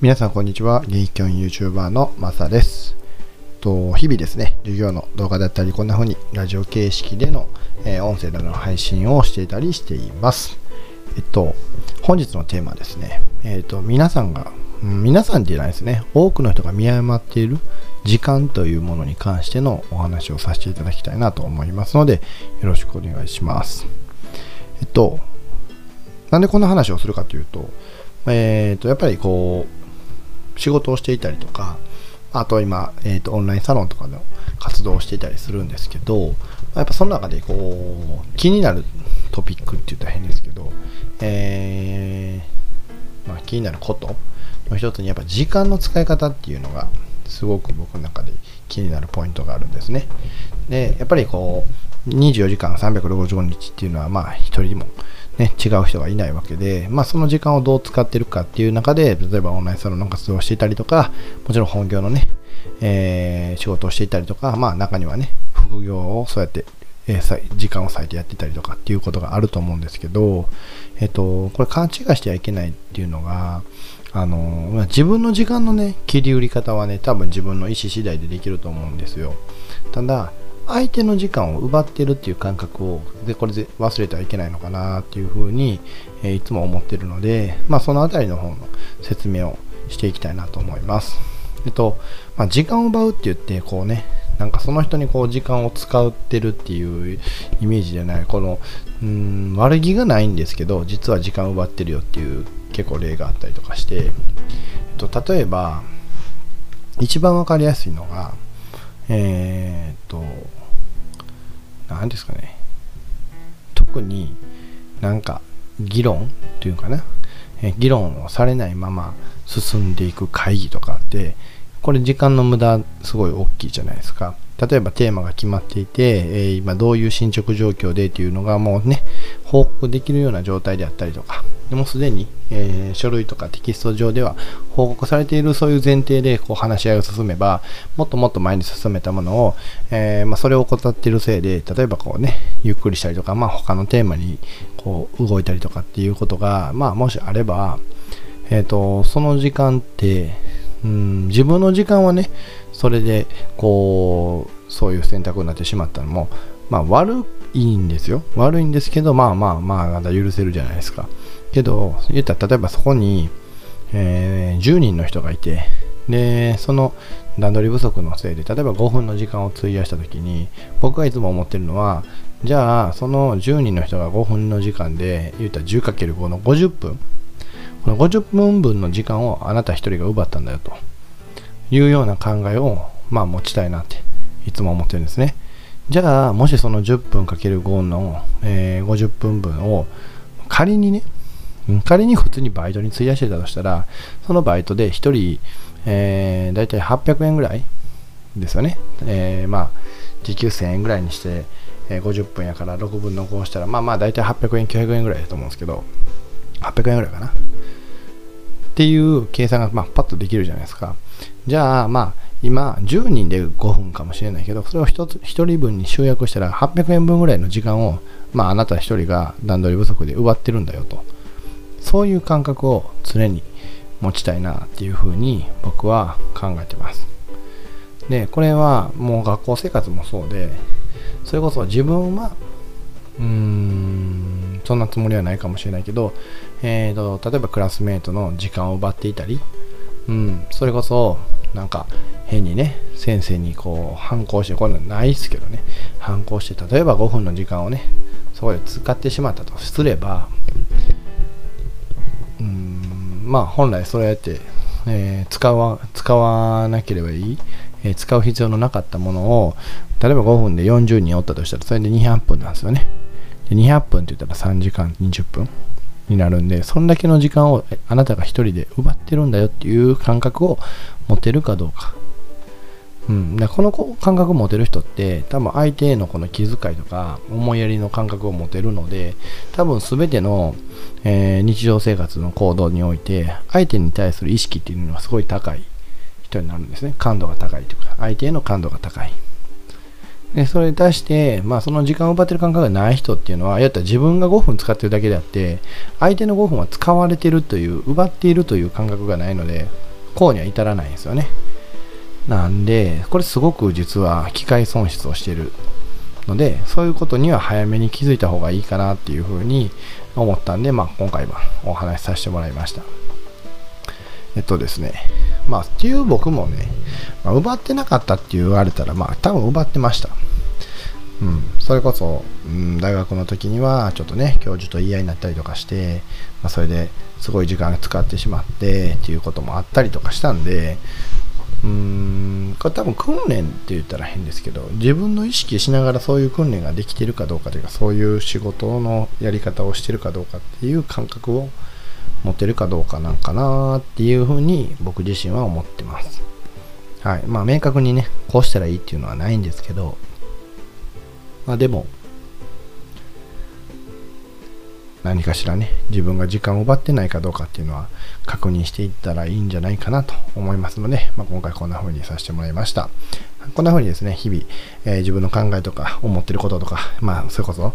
皆さんこんにちは。ゲイキョン YouTuber のマサです。と日々ですね、授業の動画だったり、こんな風にラジオ形式での、えー音声などの配信をしていたりしています。えっと、本日のテーマですね、えっと、皆さんが、うん皆さんって言えないですね、多くの人が見誤っている時間というものに関してのお話をさせていただきたいなと思いますので、よろしくお願いします。えっと、なんでこんな話をするかというと、えっと、やっぱりこう、仕事をしていたりとか、あと今、えっと、オンラインサロンとかの活動をしていたりするんですけど、やっぱその中でこう、気になるトピックって言ったら変ですけど、えーまあ、気になることの一つにやっぱ時間の使い方っていうのがすごく僕の中で気になるポイントがあるんですね。で、やっぱりこう、24時間365日っていうのはまあ一人でもね、違う人がいないわけで、まあその時間をどう使ってるかっていう中で、例えばオンラインサロンの活動をしていたりとか、もちろん本業のね、えー仕事をしていたりとか、まあ中にはね、副業をそうやって、えー時間を割いてやってたりとかっていうことがあると思うんですけど、えっ、と、これ勘違いしてはいけないっていうのが、あのま自分の時間のね、切り売り方はね、多分自分の意思次第でできると思うんですよ。ただ、相手の時間を奪ってるっていう感覚を、で、これで忘れてはいけないのかなっていうふうに、えーいつも思ってるので、まあ、そのあたりの方の説明をしていきたいなと思います。えっと、まあ、時間を奪うって言って、こうね、なんかその人にこう時間を使ってるっていうイメージじゃない、この、うーん、悪気がないんですけど、実は時間を奪ってるよっていう結構例があったりとかして、えっと、例えば、一番わかりやすいのが、えーっと、何ですかね、特になんか議論というかな、議論をされないまま進んでいく会議とかって、これ時間の無駄すごい大きいじゃないですか。例えばテーマが決まっていて、え今どういう進捗状況でっていうのがもうね、報告できるような状態であったりとか、でもすでに、え書類とかテキスト上では報告されているそういう前提でこう話し合いを進めば、もっともっと前に進めたものを、えま、それを怠っているせいで、例えばこうね、ゆっくりしたりとか、まあ、他のテーマにこう動いたりとかっていうことが、まあ、もしあれば、えっ、と、その時間って、うん、自分の時間はね、それで、こう、そういう選択になってしまったのも、まあ、悪いんですよ。悪いんですけど、まあまあまあ、まだ許せるじゃないですか。けど、言ったら、例えばそこに、えー10人の人がいて、で、その段取り不足のせいで、例えば5分の時間を費やしたときに、僕がいつも思ってるのは、じゃあ、その10人の人が5分の時間で、言ったら 10×5 の50分、この50分分の時間をあなた一人が奪ったんだよというような考えを、まあ、持ちたいなっていつも思ってるんですね。じゃあ、もしその10分 ×5 の、えー50分分を仮にね、仮に普通にバイトに費やしてたとしたら、そのバイトで1人、えー、大体800円ぐらいですよね。えーまあ、時給1000円ぐらいにして、えー50分やから6分の5したら、まあまあ大体800円、900円ぐらいだと思うんですけど、800円ぐらいかな。っていう計算が、まあ、パッとできるじゃないですか。じゃあ、まあ、今、10人で5分かもしれないけど、それを1つ、1人分に集約したら、800円分ぐらいの時間を、まあ、あなた1人が段取り不足で奪ってるんだよと。そういう感覚を常に持ちたいなっていうふうに僕は考えてます。で、これはもう学校生活もそうで、それこそ自分は、うーん、そんなつもりはないかもしれないけど、えーと、例えばクラスメートの時間を奪っていたり、うん、それこそ、なんか変にね、先生にこう反抗して、こういうのないですけどね、反抗して、例えば5分の時間をね、そこで使ってしまったと。すれば、うーんまあ本来そうやって、えー使わ使わなければいい、えー使う必要のなかったものを例えば5分で40人おったとしたらそれで200分なんですよね。で200分って言ったら3時間20分。になるんでそんだけの時間をあなたが一人で奪ってるんだよっていう感覚を持てるかどうか。うん、でこの感覚を持てる人って多分相手へのこの気遣いとか思いやりの感覚を持てるので多分全ての、えー日常生活の行動において相手に対する意識っていうのはすごい高い人になるんですね。感度が高いというか相手への感度が高い。でそれに対して、まあ、その時間を奪ってる感覚がない人っていうのはやったら自分が5分使ってるだけであって相手の5分は使われてるという奪っているという感覚がないのでこうには至らないんですよね。なんで、これすごく実は機械損失をしてるので、そういうことには早めに気づいた方がいいかなっていうふうに思ったんで、まあ、今回はお話しさせてもらいました。えっとですね、まあ、っていう僕もね、まあ、奪ってなかったって言われたら、まあ、多分奪ってました。うん、それこそ、うん、大学の時にはちょっとね教授と言い合いになったりとかして、まあ、それですごい時間が使ってしまってっていうこともあったりとかしたんでうーんこれ多分訓練って言ったら変ですけど自分の意識しながらそういう訓練ができてるかどうかというかそういう仕事のやり方をしてるかどうかっていう感覚を持てるかどうかなんかなっていうふうに僕自身は思ってます。はい。まあ明確にね、こうしたらいいっていうのはないんですけど、まあでも、何かしらね、自分が時間を奪ってないかどうかっていうのは確認していったらいいんじゃないかなと思いますので、まあ、今回こんな風にさせてもらいました。こんな風にですね、日々、えー、自分の考えとか思ってることとか、まあ、それこそ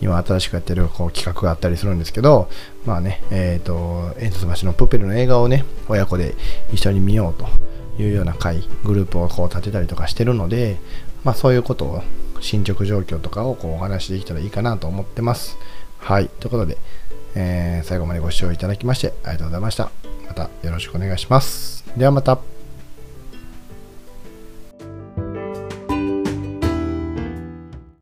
今新しくやってるこう企画があったりするんですけど、まあね、えっ、ー、と、煙突橋のプペルの映画をね、親子で一緒に見ようというような会、グループをこう立てたりとかしてるので、まあそういうことを、進捗状況とかをこうお話しできたらいいかなと思ってます。はい。ということで、えー、最後までご視聴いただきましてありがとうございました。またよろしくお願いします。ではまた。